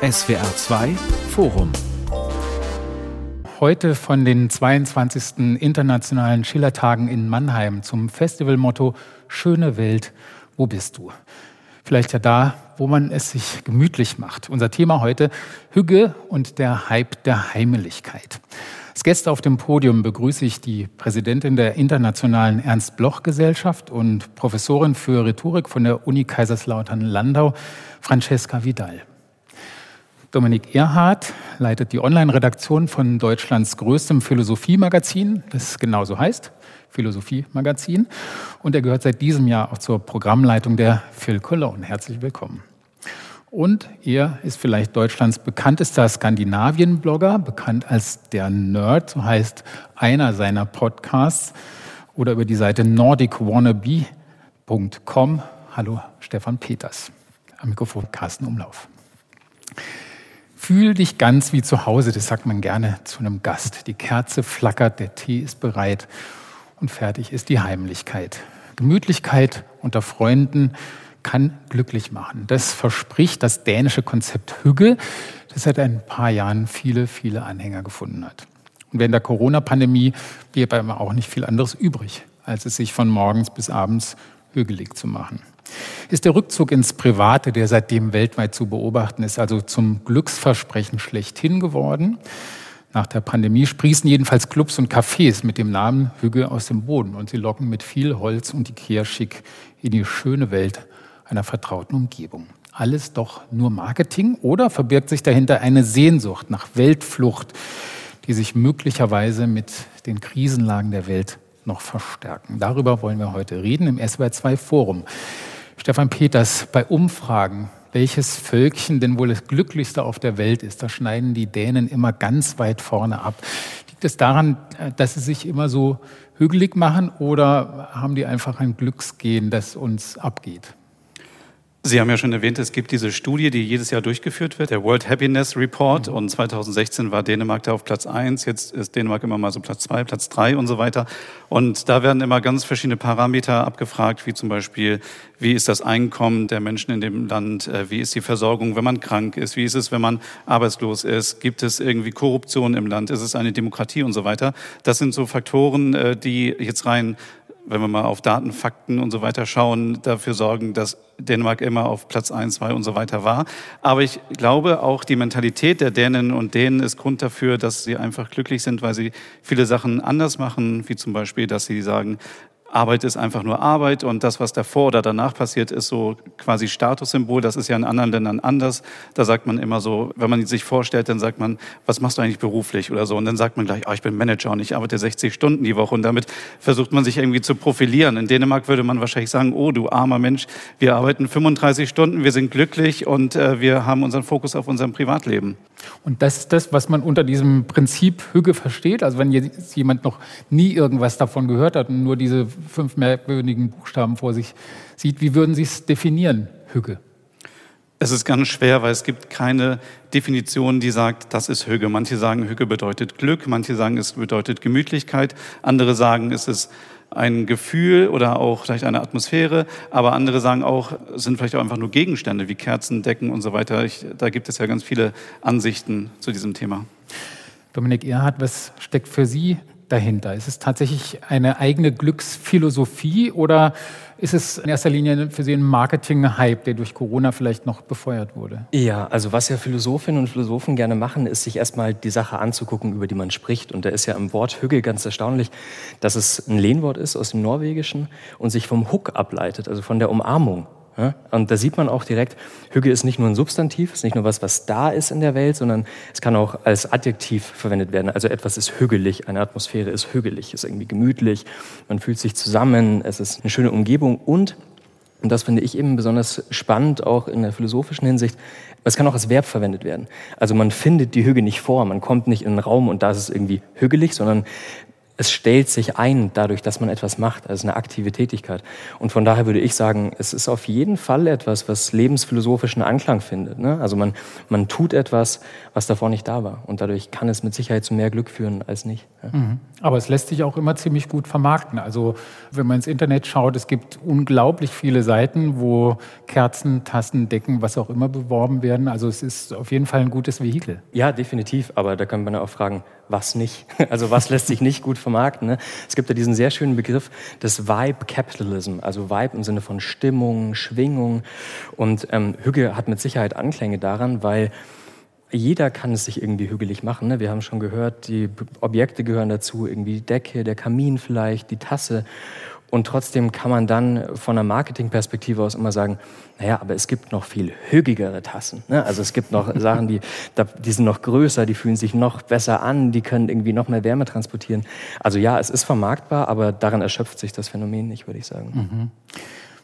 SWR 2 Forum. Heute von den 22. Internationalen Schillertagen in Mannheim zum Festivalmotto Schöne Welt, wo bist du? Vielleicht ja da, wo man es sich gemütlich macht. Unser Thema heute Hüge und der Hype der Heimeligkeit. Als Gäste auf dem Podium begrüße ich die Präsidentin der Internationalen Ernst-Bloch-Gesellschaft und Professorin für Rhetorik von der Uni Kaiserslautern-Landau, Francesca Vidal. Dominik Erhardt leitet die Online-Redaktion von Deutschlands größtem Philosophiemagazin, das genauso heißt, Philosophiemagazin. Und er gehört seit diesem Jahr auch zur Programmleitung der Phil Cologne. Herzlich willkommen. Und er ist vielleicht Deutschlands bekanntester Skandinavien-Blogger, bekannt als der Nerd, so heißt einer seiner Podcasts, oder über die Seite nordicwannabe.com. Hallo Stefan Peters. Am Mikrofon Carsten Umlauf. Fühl dich ganz wie zu Hause, das sagt man gerne zu einem Gast. Die Kerze flackert, der Tee ist bereit und fertig ist die Heimlichkeit. Gemütlichkeit unter Freunden, kann glücklich machen. Das verspricht das dänische Konzept Hügge, das seit ein paar Jahren viele, viele Anhänger gefunden hat. Und während der Corona-Pandemie blieb einem auch nicht viel anderes übrig, als es sich von morgens bis abends hügelig zu machen. Ist der Rückzug ins Private, der seitdem weltweit zu beobachten ist, also zum Glücksversprechen schlechthin geworden? Nach der Pandemie sprießen jedenfalls Clubs und Cafés mit dem Namen Hügge aus dem Boden und sie locken mit viel Holz und Ikea-Schick in die schöne Welt einer vertrauten Umgebung. Alles doch nur Marketing oder verbirgt sich dahinter eine Sehnsucht nach Weltflucht, die sich möglicherweise mit den Krisenlagen der Welt noch verstärken? Darüber wollen wir heute reden im SWR2 Forum. Stefan Peters, bei Umfragen, welches Völkchen denn wohl das glücklichste auf der Welt ist, da schneiden die Dänen immer ganz weit vorne ab. Liegt es daran, dass sie sich immer so hügelig machen oder haben die einfach ein Glücksgehen, das uns abgeht? Sie haben ja schon erwähnt, es gibt diese Studie, die jedes Jahr durchgeführt wird, der World Happiness Report. Mhm. Und 2016 war Dänemark da auf Platz eins. Jetzt ist Dänemark immer mal so Platz zwei, Platz drei und so weiter. Und da werden immer ganz verschiedene Parameter abgefragt, wie zum Beispiel, wie ist das Einkommen der Menschen in dem Land? Äh, wie ist die Versorgung, wenn man krank ist? Wie ist es, wenn man arbeitslos ist? Gibt es irgendwie Korruption im Land? Ist es eine Demokratie und so weiter? Das sind so Faktoren, äh, die jetzt rein wenn wir mal auf Daten, Fakten und so weiter schauen, dafür sorgen, dass Dänemark immer auf Platz eins, zwei und so weiter war. Aber ich glaube, auch die Mentalität der Dänen und Dänen ist Grund dafür, dass sie einfach glücklich sind, weil sie viele Sachen anders machen, wie zum Beispiel, dass sie sagen, Arbeit ist einfach nur Arbeit und das, was davor oder danach passiert, ist so quasi Statussymbol. Das ist ja in anderen Ländern anders. Da sagt man immer so, wenn man sich vorstellt, dann sagt man, was machst du eigentlich beruflich oder so? Und dann sagt man gleich, oh, ich bin Manager und ich arbeite 60 Stunden die Woche und damit versucht man sich irgendwie zu profilieren. In Dänemark würde man wahrscheinlich sagen, oh, du armer Mensch, wir arbeiten 35 Stunden, wir sind glücklich und äh, wir haben unseren Fokus auf unserem Privatleben. Und das ist das, was man unter diesem Prinzip Hüge versteht. Also wenn jetzt jemand noch nie irgendwas davon gehört hat und nur diese fünf merkwürdigen Buchstaben vor sich sieht, wie würden Sie es definieren, Hüge? Es ist ganz schwer, weil es gibt keine Definition, die sagt, das ist Hüge. Manche sagen, Hüge bedeutet Glück, manche sagen, es bedeutet Gemütlichkeit, andere sagen, es ist ein Gefühl oder auch vielleicht eine Atmosphäre, aber andere sagen auch, es sind vielleicht auch einfach nur Gegenstände wie Kerzen, Decken und so weiter. Ich, da gibt es ja ganz viele Ansichten zu diesem Thema. Dominik Erhardt, was steckt für Sie dahinter? Ist es tatsächlich eine eigene Glücksphilosophie oder ist es in erster Linie für Sie ein Marketing-Hype, der durch Corona vielleicht noch befeuert wurde? Ja, also was ja Philosophinnen und Philosophen gerne machen, ist sich erstmal die Sache anzugucken, über die man spricht. Und da ist ja im Wort Hügge ganz erstaunlich, dass es ein Lehnwort ist aus dem Norwegischen und sich vom Huck ableitet, also von der Umarmung. Ja? Und da sieht man auch direkt, Hüge ist nicht nur ein Substantiv, ist nicht nur was, was da ist in der Welt, sondern es kann auch als Adjektiv verwendet werden. Also etwas ist hügelig, eine Atmosphäre ist hügelig, ist irgendwie gemütlich, man fühlt sich zusammen, es ist eine schöne Umgebung und und das finde ich eben besonders spannend, auch in der philosophischen Hinsicht. Es kann auch als Verb verwendet werden. Also man findet die Hüge nicht vor, man kommt nicht in einen Raum und da ist es irgendwie hügelig, sondern es stellt sich ein dadurch, dass man etwas macht, also eine aktive Tätigkeit. Und von daher würde ich sagen, es ist auf jeden Fall etwas, was lebensphilosophischen Anklang findet. Ne? Also man, man tut etwas, was davor nicht da war. Und dadurch kann es mit Sicherheit zu mehr Glück führen als nicht. Ja. Mhm. Aber es lässt sich auch immer ziemlich gut vermarkten. Also wenn man ins Internet schaut, es gibt unglaublich viele Seiten, wo Kerzen, Tassen, Decken, was auch immer beworben werden. Also es ist auf jeden Fall ein gutes Vehikel. Ja, definitiv. Aber da kann man auch fragen, was nicht? Also was lässt sich nicht gut vermarkten? Ne? Es gibt ja diesen sehr schönen Begriff des Vibe Capitalism, also Vibe im Sinne von Stimmung, Schwingung. Und ähm, Hügge hat mit Sicherheit Anklänge daran, weil jeder kann es sich irgendwie hügelig machen. Ne? Wir haben schon gehört, die Objekte gehören dazu, irgendwie die Decke, der Kamin vielleicht, die Tasse. Und trotzdem kann man dann von der Marketingperspektive aus immer sagen, naja, aber es gibt noch viel hügigere Tassen. Ne? Also es gibt noch Sachen, die, die sind noch größer, die fühlen sich noch besser an, die können irgendwie noch mehr Wärme transportieren. Also ja, es ist vermarktbar, aber daran erschöpft sich das Phänomen nicht, würde ich sagen. Mhm.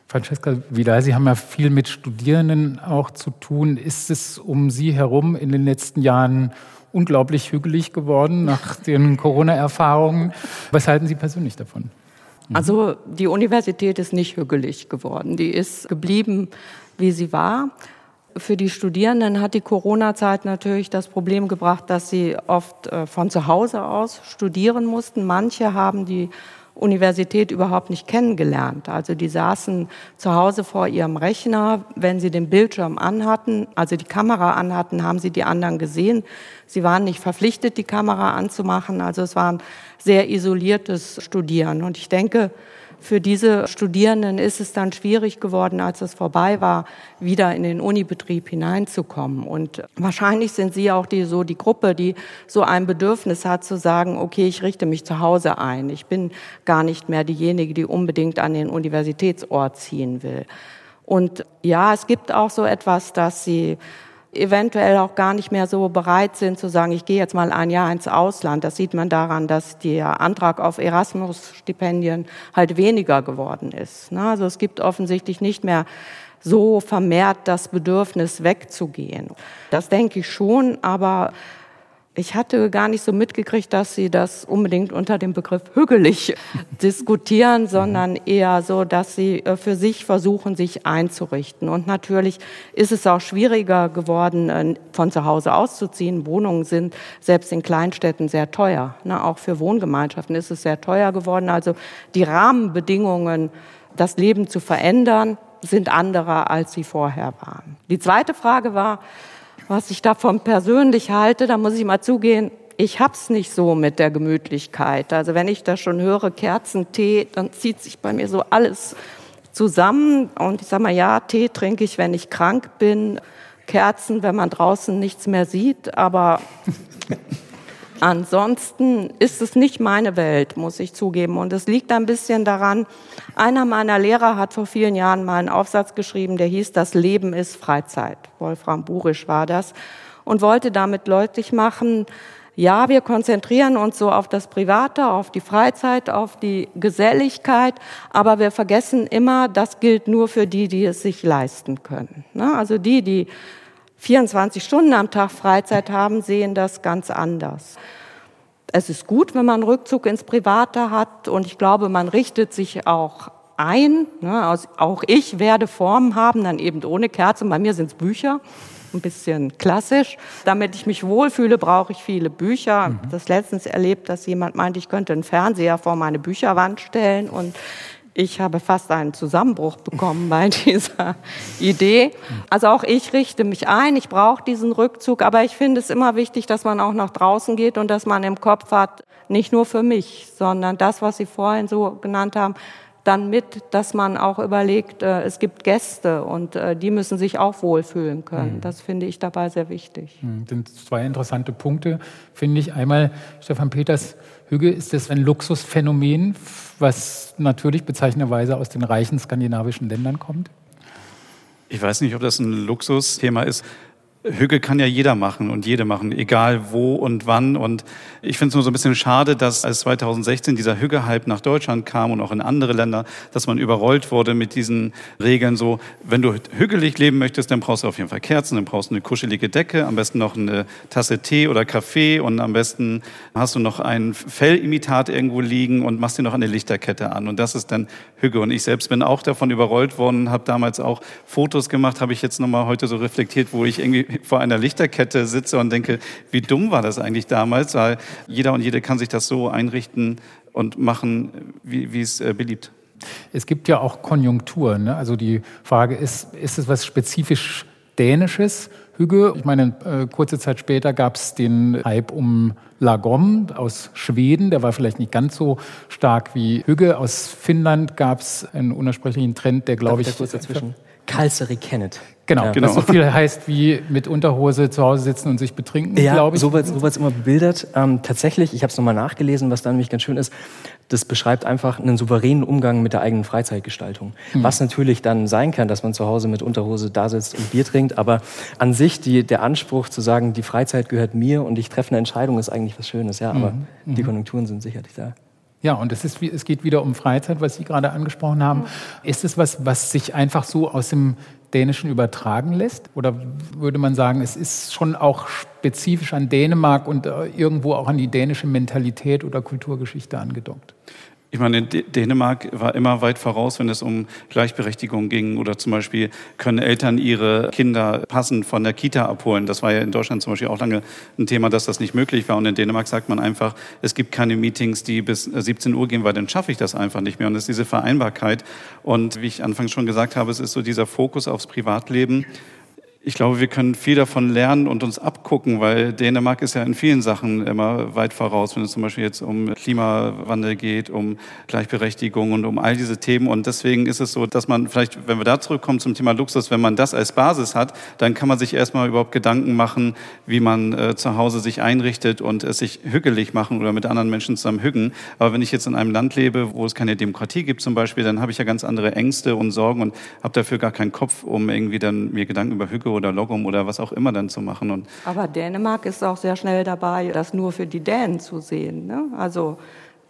Francesca Vidal, Sie haben ja viel mit Studierenden auch zu tun. Ist es um Sie herum in den letzten Jahren unglaublich hügelig geworden nach den Corona-Erfahrungen? Was halten Sie persönlich davon? Mhm. Also die Universität ist nicht hügelig geworden. Die ist geblieben, wie sie war. Für die Studierenden hat die Corona-Zeit natürlich das Problem gebracht, dass sie oft äh, von zu Hause aus studieren mussten. Manche haben die Universität überhaupt nicht kennengelernt. Also die saßen zu Hause vor ihrem Rechner. Wenn sie den Bildschirm anhatten, also die Kamera anhatten, haben sie die anderen gesehen. Sie waren nicht verpflichtet, die Kamera anzumachen. Also es war ein sehr isoliertes Studieren. Und ich denke, für diese Studierenden ist es dann schwierig geworden, als es vorbei war, wieder in den Unibetrieb hineinzukommen. Und wahrscheinlich sind Sie auch die, so die Gruppe, die so ein Bedürfnis hat zu sagen, okay, ich richte mich zu Hause ein. Ich bin gar nicht mehr diejenige, die unbedingt an den Universitätsort ziehen will. Und ja, es gibt auch so etwas, dass Sie eventuell auch gar nicht mehr so bereit sind zu sagen, ich gehe jetzt mal ein Jahr ins Ausland. Das sieht man daran, dass der Antrag auf Erasmus-Stipendien halt weniger geworden ist. Ne? Also es gibt offensichtlich nicht mehr so vermehrt das Bedürfnis wegzugehen. Das denke ich schon, aber ich hatte gar nicht so mitgekriegt, dass Sie das unbedingt unter dem Begriff hügelig diskutieren, sondern eher so, dass Sie äh, für sich versuchen, sich einzurichten. Und natürlich ist es auch schwieriger geworden, äh, von zu Hause auszuziehen. Wohnungen sind selbst in Kleinstädten sehr teuer. Ne, auch für Wohngemeinschaften ist es sehr teuer geworden. Also die Rahmenbedingungen, das Leben zu verändern, sind andere, als sie vorher waren. Die zweite Frage war, was ich davon persönlich halte, da muss ich mal zugehen, ich hab's nicht so mit der Gemütlichkeit. Also wenn ich da schon höre Kerzen, Tee, dann zieht sich bei mir so alles zusammen. Und ich sage mal, ja, Tee trinke ich, wenn ich krank bin. Kerzen, wenn man draußen nichts mehr sieht. Aber Ansonsten ist es nicht meine Welt, muss ich zugeben. Und es liegt ein bisschen daran, einer meiner Lehrer hat vor vielen Jahren mal einen Aufsatz geschrieben, der hieß, das Leben ist Freizeit. Wolfram Burisch war das. Und wollte damit deutlich machen, ja, wir konzentrieren uns so auf das Private, auf die Freizeit, auf die Geselligkeit, aber wir vergessen immer, das gilt nur für die, die es sich leisten können. Ne? Also die, die 24 Stunden am Tag Freizeit haben, sehen das ganz anders. Es ist gut, wenn man Rückzug ins Private hat und ich glaube, man richtet sich auch ein. Ne? Auch ich werde Formen haben, dann eben ohne Kerzen. Bei mir sind es Bücher, ein bisschen klassisch. Damit ich mich wohlfühle, brauche ich viele Bücher. Mhm. Das letztens erlebt, dass jemand meint, ich könnte einen Fernseher vor meine Bücherwand stellen und ich habe fast einen Zusammenbruch bekommen bei dieser Idee. Also auch ich richte mich ein, ich brauche diesen Rückzug, aber ich finde es immer wichtig, dass man auch nach draußen geht und dass man im Kopf hat, nicht nur für mich, sondern das, was Sie vorhin so genannt haben, dann mit, dass man auch überlegt, äh, es gibt Gäste und äh, die müssen sich auch wohlfühlen können. Mhm. Das finde ich dabei sehr wichtig. Das mhm, sind zwei interessante Punkte, finde ich. Einmal, Stefan Peters, Hüge, ist das ein Luxusphänomen, was natürlich bezeichnenderweise aus den reichen skandinavischen Ländern kommt? Ich weiß nicht, ob das ein Luxusthema ist. Hügge kann ja jeder machen und jede machen, egal wo und wann. Und ich finde es nur so ein bisschen schade, dass als 2016 dieser Hügge-Hype nach Deutschland kam und auch in andere Länder, dass man überrollt wurde mit diesen Regeln so, wenn du hügelig leben möchtest, dann brauchst du auf jeden Fall Kerzen, dann brauchst du eine kuschelige Decke, am besten noch eine Tasse Tee oder Kaffee und am besten hast du noch ein Fellimitat irgendwo liegen und machst dir noch eine Lichterkette an. Und das ist dann Hügge. Und ich selbst bin auch davon überrollt worden, habe damals auch Fotos gemacht, habe ich jetzt nochmal heute so reflektiert, wo ich irgendwie vor einer Lichterkette sitze und denke, wie dumm war das eigentlich damals, weil jeder und jede kann sich das so einrichten und machen, wie, wie es äh, beliebt. Es gibt ja auch Konjunkturen. Ne? Also die Frage ist, ist es was spezifisch Dänisches? Hügge. Ich meine, äh, kurze Zeit später gab es den Hype um Lagom aus Schweden. Der war vielleicht nicht ganz so stark wie Hügge. Aus Finnland gab es einen unersprechlichen Trend, der, glaube ich... Kurz dazwischen? Kalsari Kennet. Genau, ja. genau, was so viel heißt wie mit Unterhose zu Hause sitzen und sich betrinken, ja, glaube ich. So wird es immer bebildert. Ähm, tatsächlich, ich habe es nochmal nachgelesen, was da nämlich ganz schön ist, das beschreibt einfach einen souveränen Umgang mit der eigenen Freizeitgestaltung. Mhm. Was natürlich dann sein kann, dass man zu Hause mit Unterhose da sitzt und Bier trinkt, aber an sich die, der Anspruch zu sagen, die Freizeit gehört mir und ich treffe eine Entscheidung, ist eigentlich was Schönes. Ja, aber mhm. die mhm. Konjunkturen sind sicherlich da. Ja, und es, ist, es geht wieder um Freizeit, was Sie gerade angesprochen haben. Ist es was, was sich einfach so aus dem Dänischen übertragen lässt? Oder würde man sagen, es ist schon auch spezifisch an Dänemark und äh, irgendwo auch an die dänische Mentalität oder Kulturgeschichte angedockt? Ich meine, Dänemark war immer weit voraus, wenn es um Gleichberechtigung ging oder zum Beispiel können Eltern ihre Kinder passend von der Kita abholen. Das war ja in Deutschland zum Beispiel auch lange ein Thema, dass das nicht möglich war. Und in Dänemark sagt man einfach, es gibt keine Meetings, die bis 17 Uhr gehen, weil dann schaffe ich das einfach nicht mehr. Und es ist diese Vereinbarkeit. Und wie ich anfangs schon gesagt habe, es ist so dieser Fokus aufs Privatleben ich glaube, wir können viel davon lernen und uns abgucken, weil Dänemark ist ja in vielen Sachen immer weit voraus, wenn es zum Beispiel jetzt um Klimawandel geht, um Gleichberechtigung und um all diese Themen. Und deswegen ist es so, dass man vielleicht, wenn wir da zurückkommen zum Thema Luxus, wenn man das als Basis hat, dann kann man sich erstmal überhaupt Gedanken machen, wie man äh, zu Hause sich einrichtet und es sich hügelig machen oder mit anderen Menschen zusammen hüggen. Aber wenn ich jetzt in einem Land lebe, wo es keine Demokratie gibt zum Beispiel, dann habe ich ja ganz andere Ängste und Sorgen und habe dafür gar keinen Kopf, um irgendwie dann mir Gedanken über Hüge oder Logum oder was auch immer dann zu machen. Und Aber Dänemark ist auch sehr schnell dabei, das nur für die Dänen zu sehen. Ne? Also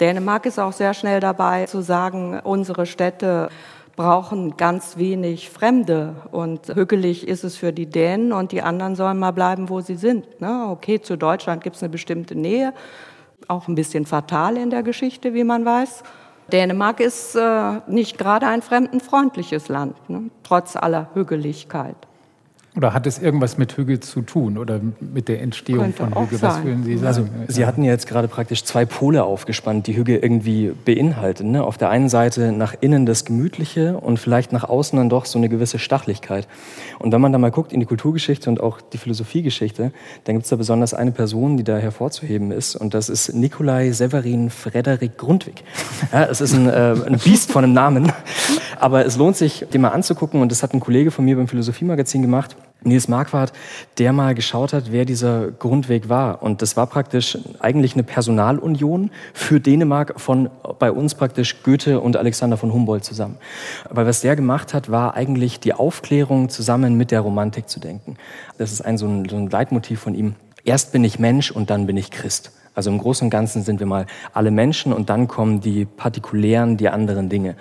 Dänemark ist auch sehr schnell dabei zu sagen, unsere Städte brauchen ganz wenig Fremde und hügelig ist es für die Dänen und die anderen sollen mal bleiben, wo sie sind. Ne? Okay, zu Deutschland gibt es eine bestimmte Nähe, auch ein bisschen fatal in der Geschichte, wie man weiß. Dänemark ist äh, nicht gerade ein fremdenfreundliches Land, ne? trotz aller Hügeligkeit. Oder hat es irgendwas mit Hügel zu tun oder mit der Entstehung Könnte von Hügel? Was würden Sie sagen? Also, Sie hatten ja jetzt gerade praktisch zwei Pole aufgespannt, die Hügel irgendwie beinhalten. Ne? Auf der einen Seite nach innen das Gemütliche und vielleicht nach außen dann doch so eine gewisse Stachlichkeit. Und wenn man da mal guckt in die Kulturgeschichte und auch die Philosophiegeschichte, dann gibt es da besonders eine Person, die da hervorzuheben ist. Und das ist Nikolai Severin Frederik Grundwig. Ja, es ist ein, äh, ein Biest von einem Namen. Aber es lohnt sich, den mal anzugucken. Und das hat ein Kollege von mir beim Philosophiemagazin gemacht. Nils Marquardt, der mal geschaut hat, wer dieser Grundweg war. Und das war praktisch eigentlich eine Personalunion für Dänemark von bei uns praktisch Goethe und Alexander von Humboldt zusammen. Aber was der gemacht hat, war eigentlich die Aufklärung zusammen mit der Romantik zu denken. Das ist ein so ein, so ein Leitmotiv von ihm. Erst bin ich Mensch und dann bin ich Christ. Also im Großen und Ganzen sind wir mal alle Menschen und dann kommen die partikulären, die anderen Dinge.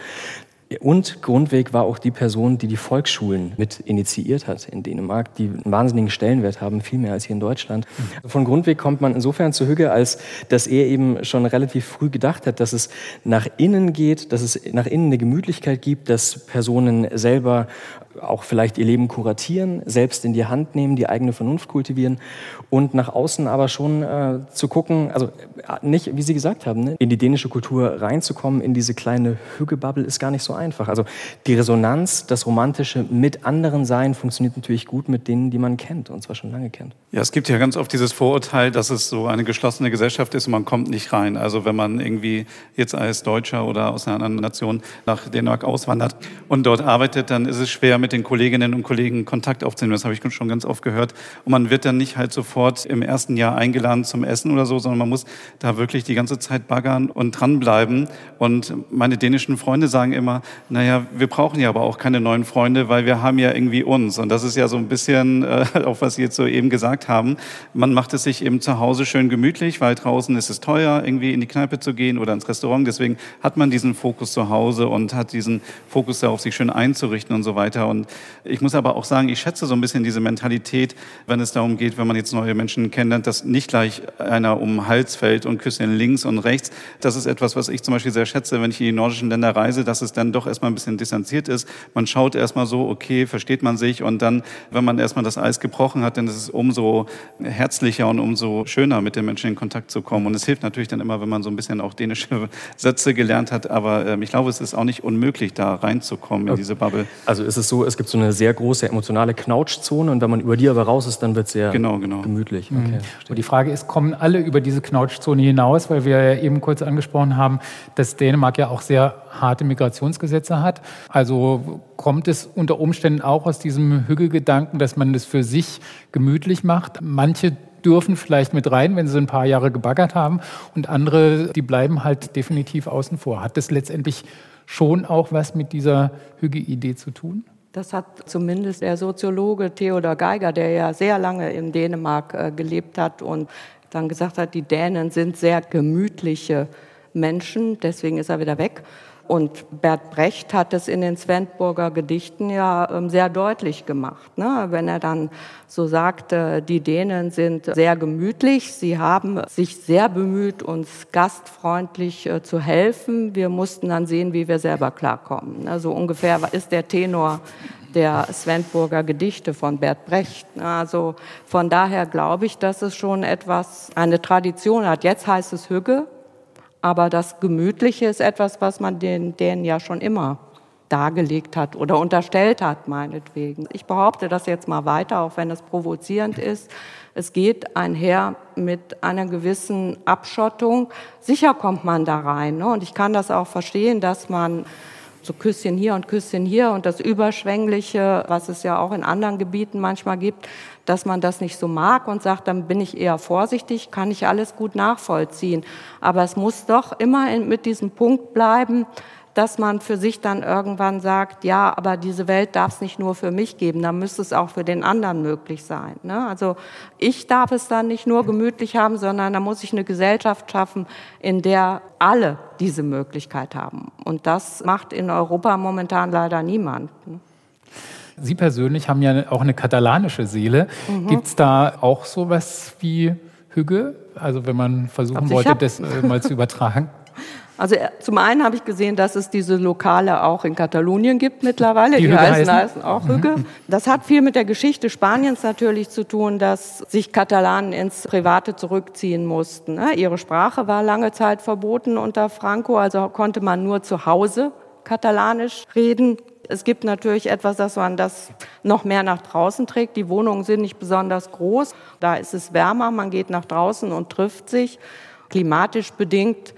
Und Grundweg war auch die Person, die die Volksschulen mit initiiert hat in Dänemark, die einen wahnsinnigen Stellenwert haben, viel mehr als hier in Deutschland. Von Grundweg kommt man insofern zu Hügge, als dass er eben schon relativ früh gedacht hat, dass es nach innen geht, dass es nach innen eine Gemütlichkeit gibt, dass Personen selber auch vielleicht ihr Leben kuratieren, selbst in die Hand nehmen, die eigene Vernunft kultivieren und nach außen aber schon äh, zu gucken, also äh, nicht, wie Sie gesagt haben, ne, in die dänische Kultur reinzukommen, in diese kleine Hüggebubble ist gar nicht so einfach. Also die Resonanz, das Romantische mit anderen Sein funktioniert natürlich gut mit denen, die man kennt und zwar schon lange kennt. Ja, es gibt ja ganz oft dieses Vorurteil, dass es so eine geschlossene Gesellschaft ist und man kommt nicht rein. Also wenn man irgendwie jetzt als Deutscher oder aus einer anderen Nation nach Dänemark auswandert und dort arbeitet, dann ist es schwer, mit den Kolleginnen und Kollegen Kontakt aufzunehmen. Das habe ich schon ganz oft gehört. Und man wird dann nicht halt sofort im ersten Jahr eingeladen zum Essen oder so, sondern man muss da wirklich die ganze Zeit baggern und dranbleiben. Und meine dänischen Freunde sagen immer, naja, wir brauchen ja aber auch keine neuen Freunde, weil wir haben ja irgendwie uns. Und das ist ja so ein bisschen, äh, auf was Sie jetzt so eben gesagt haben. Man macht es sich eben zu Hause schön gemütlich, weil draußen ist es teuer, irgendwie in die Kneipe zu gehen oder ins Restaurant. Deswegen hat man diesen Fokus zu Hause und hat diesen Fokus darauf, sich schön einzurichten und so weiter. Ich muss aber auch sagen, ich schätze so ein bisschen diese Mentalität, wenn es darum geht, wenn man jetzt neue Menschen kennenlernt, dass nicht gleich einer um den Hals fällt und Küsschen links und rechts. Das ist etwas, was ich zum Beispiel sehr schätze, wenn ich in die nordischen Länder reise, dass es dann doch erstmal ein bisschen distanziert ist. Man schaut erstmal so, okay, versteht man sich und dann, wenn man erstmal das Eis gebrochen hat, dann ist es umso herzlicher und umso schöner, mit den Menschen in Kontakt zu kommen. Und es hilft natürlich dann immer, wenn man so ein bisschen auch dänische Sätze gelernt hat, aber äh, ich glaube, es ist auch nicht unmöglich, da reinzukommen in diese Bubble. Also ist es so, es gibt so eine sehr große emotionale Knautschzone und wenn man über die aber raus ist, dann wird es sehr genau, genau. gemütlich. Mhm. Okay, und die Frage ist, kommen alle über diese Knautschzone hinaus, weil wir ja eben kurz angesprochen haben, dass Dänemark ja auch sehr harte Migrationsgesetze hat. Also kommt es unter Umständen auch aus diesem Hügelgedanken, dass man das für sich gemütlich macht. Manche dürfen vielleicht mit rein, wenn sie ein paar Jahre gebaggert haben und andere, die bleiben halt definitiv außen vor. Hat das letztendlich schon auch was mit dieser Hüge-Idee zu tun? Das hat zumindest der Soziologe Theodor Geiger, der ja sehr lange in Dänemark äh, gelebt hat und dann gesagt hat, die Dänen sind sehr gemütliche Menschen, deswegen ist er wieder weg. Und Bert Brecht hat es in den Svendburger Gedichten ja ähm, sehr deutlich gemacht, ne? wenn er dann so sagte, die Dänen sind sehr gemütlich, sie haben sich sehr bemüht, uns gastfreundlich äh, zu helfen. Wir mussten dann sehen, wie wir selber klarkommen. Ne? So ungefähr ist der Tenor der Svendburger Gedichte von Bert Brecht. Also von daher glaube ich, dass es schon etwas, eine Tradition hat. Jetzt heißt es Hügge, aber das Gemütliche ist etwas, was man den, denen ja schon immer dargelegt hat oder unterstellt hat, meinetwegen. Ich behaupte das jetzt mal weiter, auch wenn es provozierend ist. Es geht einher mit einer gewissen Abschottung. Sicher kommt man da rein. Ne? Und ich kann das auch verstehen, dass man so Küsschen hier und Küsschen hier und das Überschwängliche, was es ja auch in anderen Gebieten manchmal gibt, dass man das nicht so mag und sagt, dann bin ich eher vorsichtig, kann ich alles gut nachvollziehen. Aber es muss doch immer mit diesem Punkt bleiben, dass man für sich dann irgendwann sagt, ja, aber diese Welt darf es nicht nur für mich geben, dann müsste es auch für den anderen möglich sein. Ne? Also ich darf es dann nicht nur gemütlich haben, sondern da muss ich eine Gesellschaft schaffen, in der alle diese Möglichkeit haben. Und das macht in Europa momentan leider niemand. Ne? Sie persönlich haben ja auch eine katalanische Seele. Mhm. Gibt es da auch sowas wie Hüge? Also wenn man versuchen wollte, das äh, mal zu übertragen? Also äh, zum einen habe ich gesehen, dass es diese Lokale auch in Katalonien gibt mittlerweile. Die, die heißen, heißen, auch Hügge. Mhm. Das hat viel mit der Geschichte Spaniens natürlich zu tun, dass sich Katalanen ins Private zurückziehen mussten. Ne? Ihre Sprache war lange Zeit verboten unter Franco, also konnte man nur zu Hause katalanisch reden. Es gibt natürlich etwas, dass man das noch mehr nach draußen trägt. Die Wohnungen sind nicht besonders groß. Da ist es wärmer, man geht nach draußen und trifft sich. Klimatisch bedingt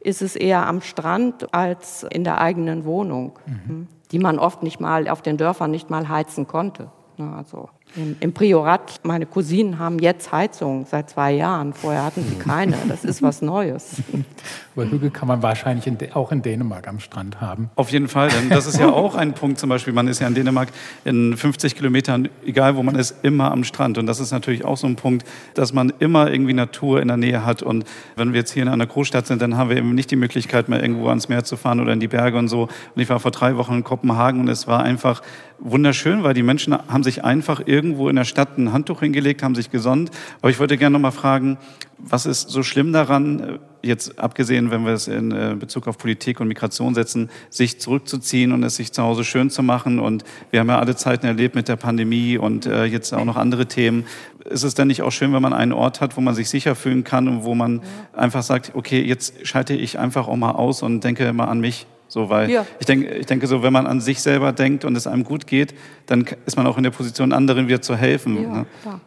ist es eher am Strand als in der eigenen Wohnung, mhm. die man oft nicht mal auf den Dörfern nicht mal heizen konnte. Also im, Im Priorat, meine Cousinen haben jetzt Heizung seit zwei Jahren. Vorher hatten sie keine. Das ist was Neues. Aber Hügel kann man wahrscheinlich in, auch in Dänemark am Strand haben. Auf jeden Fall, denn das ist ja auch ein Punkt. Zum Beispiel, man ist ja in Dänemark in 50 Kilometern, egal wo man ist, immer am Strand. Und das ist natürlich auch so ein Punkt, dass man immer irgendwie Natur in der Nähe hat. Und wenn wir jetzt hier in einer Großstadt sind, dann haben wir eben nicht die Möglichkeit, mal irgendwo ans Meer zu fahren oder in die Berge und so. Und ich war vor drei Wochen in Kopenhagen und es war einfach wunderschön, weil die Menschen haben sich einfach irgendwo in der Stadt ein Handtuch hingelegt, haben sich gesonnt. Aber ich wollte gerne noch mal fragen, was ist so schlimm daran, äh, jetzt abgesehen, wenn wir es in äh, Bezug auf Politik und Migration setzen, sich zurückzuziehen und es sich zu Hause schön zu machen? Und wir haben ja alle Zeiten erlebt mit der Pandemie und äh, jetzt auch noch andere Themen. Ist es denn nicht auch schön, wenn man einen Ort hat, wo man sich sicher fühlen kann und wo man einfach sagt, okay, jetzt schalte ich einfach auch mal aus und denke mal an mich? So, weil ja. ich denke, ich denke so, wenn man an sich selber denkt und es einem gut geht, dann ist man auch in der Position, anderen wieder zu helfen. Ja,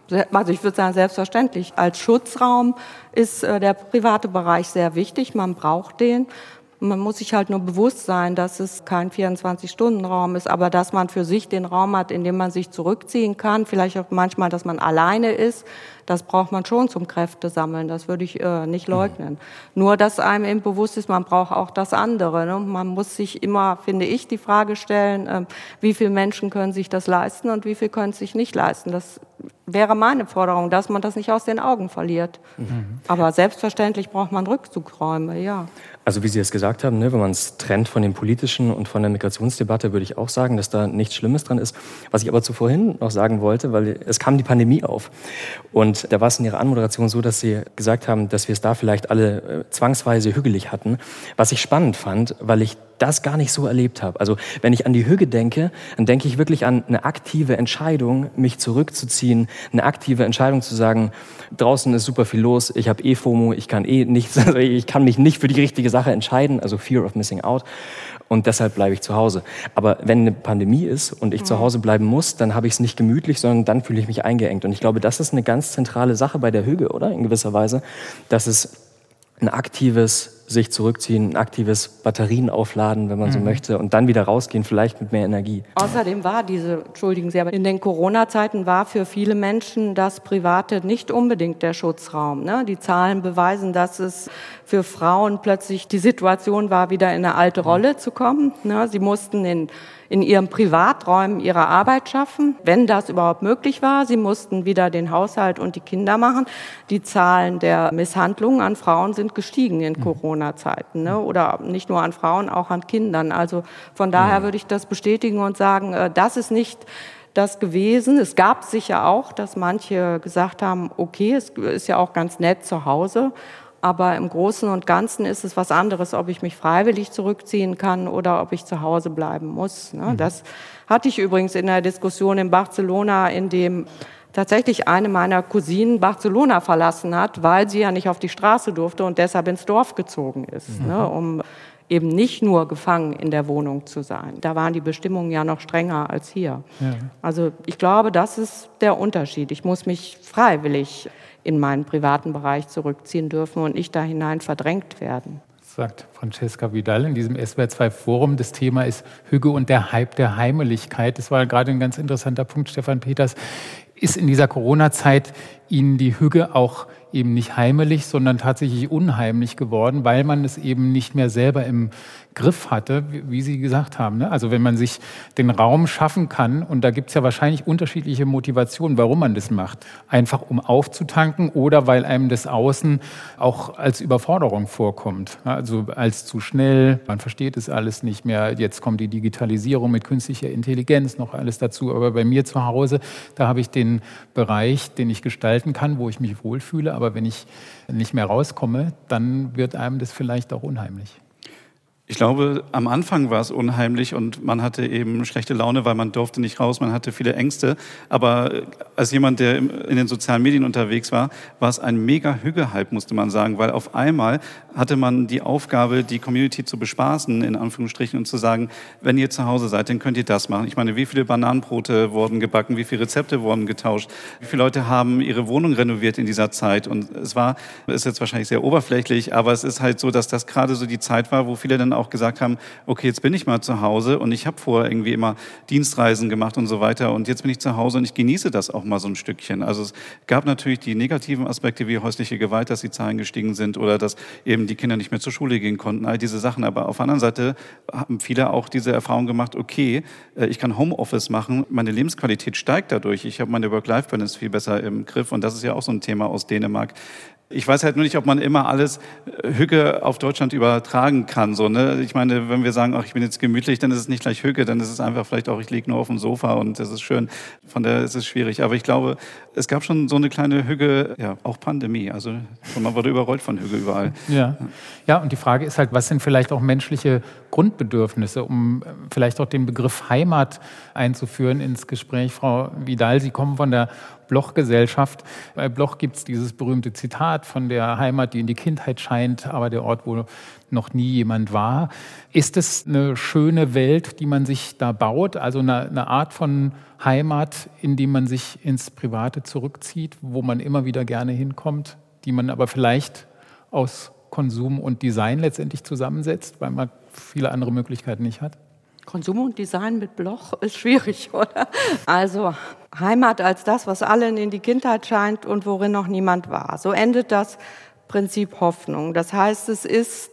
ne? Also ich würde sagen, selbstverständlich. Als Schutzraum ist äh, der private Bereich sehr wichtig. Man braucht den. Man muss sich halt nur bewusst sein, dass es kein 24-Stunden-Raum ist, aber dass man für sich den Raum hat, in dem man sich zurückziehen kann. Vielleicht auch manchmal, dass man alleine ist. Das braucht man schon zum Kräftesammeln. Das würde ich äh, nicht leugnen. Nur, dass einem eben bewusst ist, man braucht auch das andere. Ne? Man muss sich immer, finde ich, die Frage stellen, äh, wie viele Menschen können sich das leisten und wie viele können es sich nicht leisten. Das wäre meine Forderung, dass man das nicht aus den Augen verliert. Mhm. Aber selbstverständlich braucht man Rückzugsräume, ja. Also wie Sie es gesagt haben, ne, wenn man es trennt von dem politischen und von der Migrationsdebatte, würde ich auch sagen, dass da nichts Schlimmes dran ist. Was ich aber zu vorhin noch sagen wollte, weil es kam die Pandemie auf. Und da war es in Ihrer Anmoderation so, dass Sie gesagt haben, dass wir es da vielleicht alle äh, zwangsweise hügelig hatten. Was ich spannend fand, weil ich das gar nicht so erlebt habe. Also wenn ich an die Hüge denke, dann denke ich wirklich an eine aktive Entscheidung, mich zurückzuziehen, eine aktive Entscheidung zu sagen, draußen ist super viel los, ich habe eh FOMO, ich kann eh nichts, also ich kann mich nicht für die richtige Sache entscheiden, also Fear of Missing Out. Und deshalb bleibe ich zu Hause. Aber wenn eine Pandemie ist und ich mhm. zu Hause bleiben muss, dann habe ich es nicht gemütlich, sondern dann fühle ich mich eingeengt. Und ich glaube, das ist eine ganz zentrale Sache bei der Hüge, oder? In gewisser Weise, dass es ein aktives sich zurückziehen, ein aktives Batterien aufladen, wenn man mhm. so möchte, und dann wieder rausgehen, vielleicht mit mehr Energie. Außerdem war diese, entschuldigen Sie, aber in den Corona-Zeiten war für viele Menschen das Private nicht unbedingt der Schutzraum. Ne? Die Zahlen beweisen, dass es für Frauen plötzlich die Situation war, wieder in eine alte Rolle zu kommen. Ne? Sie mussten in in ihren Privaträumen ihre Arbeit schaffen, wenn das überhaupt möglich war. Sie mussten wieder den Haushalt und die Kinder machen. Die Zahlen der Misshandlungen an Frauen sind gestiegen in mhm. Corona-Zeiten. Ne? Oder nicht nur an Frauen, auch an Kindern. Also von daher mhm. würde ich das bestätigen und sagen, äh, das ist nicht das gewesen. Es gab sicher auch, dass manche gesagt haben, okay, es ist ja auch ganz nett zu Hause, aber im Großen und Ganzen ist es was anderes, ob ich mich freiwillig zurückziehen kann oder ob ich zu Hause bleiben muss. Ne? Mhm. Das hatte ich übrigens in der Diskussion in Barcelona, in dem tatsächlich eine meiner Cousinen Barcelona verlassen hat, weil sie ja nicht auf die Straße durfte und deshalb ins Dorf gezogen ist, mhm. ne, um eben nicht nur gefangen in der Wohnung zu sein. Da waren die Bestimmungen ja noch strenger als hier. Ja. Also ich glaube, das ist der Unterschied. Ich muss mich freiwillig in meinen privaten Bereich zurückziehen dürfen und nicht da hinein verdrängt werden. Sagt Francesca Vidal in diesem SWR2-Forum. Das Thema ist Hüge und der Hype der Heimeligkeit. Das war gerade ein ganz interessanter Punkt, Stefan Peters. Ist in dieser Corona-Zeit Ihnen die Hüge auch eben nicht heimelig, sondern tatsächlich unheimlich geworden, weil man es eben nicht mehr selber im Griff hatte, wie Sie gesagt haben. Ne? Also wenn man sich den Raum schaffen kann, und da gibt es ja wahrscheinlich unterschiedliche Motivationen, warum man das macht. Einfach um aufzutanken oder weil einem das Außen auch als Überforderung vorkommt. Also als zu schnell, man versteht es alles nicht mehr. Jetzt kommt die Digitalisierung mit künstlicher Intelligenz noch alles dazu. Aber bei mir zu Hause, da habe ich den Bereich, den ich gestalten kann, wo ich mich wohlfühle. Aber wenn ich nicht mehr rauskomme, dann wird einem das vielleicht auch unheimlich. Ich glaube, am Anfang war es unheimlich und man hatte eben schlechte Laune, weil man durfte nicht raus, man hatte viele Ängste. Aber äh, als jemand, der in den sozialen Medien unterwegs war, war es ein mega Hügelhype, musste man sagen, weil auf einmal hatte man die Aufgabe, die Community zu bespaßen, in Anführungsstrichen, und zu sagen, wenn ihr zu Hause seid, dann könnt ihr das machen. Ich meine, wie viele Bananenbrote wurden gebacken, wie viele Rezepte wurden getauscht, wie viele Leute haben ihre Wohnung renoviert in dieser Zeit. Und es war, ist jetzt wahrscheinlich sehr oberflächlich, aber es ist halt so, dass das gerade so die Zeit war, wo viele dann auch gesagt haben, okay, jetzt bin ich mal zu Hause und ich habe vorher irgendwie immer Dienstreisen gemacht und so weiter und jetzt bin ich zu Hause und ich genieße das auch mal so ein Stückchen. Also es gab natürlich die negativen Aspekte wie häusliche Gewalt, dass die Zahlen gestiegen sind oder dass eben die Kinder nicht mehr zur Schule gehen konnten, all diese Sachen. Aber auf der anderen Seite haben viele auch diese Erfahrung gemacht, okay, äh, ich kann Homeoffice machen, meine Lebensqualität steigt dadurch, ich habe meine Work-Life-Balance viel besser im Griff und das ist ja auch so ein Thema aus Dänemark. Ich weiß halt nur nicht, ob man immer alles äh, Hücke auf Deutschland übertragen kann. So, ne? Ich meine, wenn wir sagen, ach, ich bin jetzt gemütlich, dann ist es nicht gleich Hücke, dann ist es einfach vielleicht auch, ich liege nur auf dem Sofa und das ist schön. Von daher ist es schwierig. Aber ich glaube, es gab schon so eine kleine Hücke, ja, auch Pandemie. Also man wurde überrollt von Hücke überall. Ja. ja, und die Frage ist halt, was sind vielleicht auch menschliche Grundbedürfnisse, um äh, vielleicht auch den Begriff Heimat einzuführen ins Gespräch. Frau Vidal, Sie kommen von der Bloch-Gesellschaft. Bei Bloch gibt es dieses berühmte Zitat von der Heimat, die in die Kindheit scheint, aber der Ort, wo noch nie jemand war. Ist es eine schöne Welt, die man sich da baut? Also eine, eine Art von Heimat, in die man sich ins Private zurückzieht, wo man immer wieder gerne hinkommt, die man aber vielleicht aus Konsum und Design letztendlich zusammensetzt, weil man viele andere Möglichkeiten nicht hat? Konsum und Design mit Bloch ist schwierig, oder? Also Heimat als das, was allen in die Kindheit scheint und worin noch niemand war. So endet das Prinzip Hoffnung. Das heißt, es ist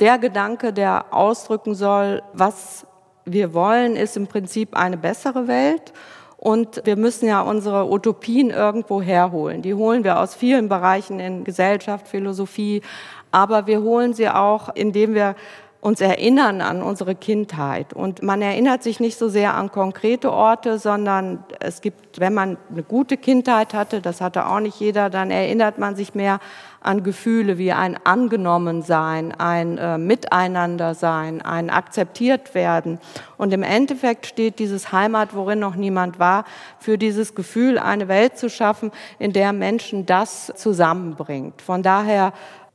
der Gedanke, der ausdrücken soll, was wir wollen, ist im Prinzip eine bessere Welt. Und wir müssen ja unsere Utopien irgendwo herholen. Die holen wir aus vielen Bereichen in Gesellschaft, Philosophie, aber wir holen sie auch, indem wir uns erinnern an unsere Kindheit. Und man erinnert sich nicht so sehr an konkrete Orte, sondern es gibt, wenn man eine gute Kindheit hatte, das hatte auch nicht jeder, dann erinnert man sich mehr an Gefühle wie ein Angenommensein, ein äh, Miteinandersein, ein akzeptiert werden. Und im Endeffekt steht dieses Heimat, worin noch niemand war, für dieses Gefühl, eine Welt zu schaffen, in der Menschen das zusammenbringt. Von daher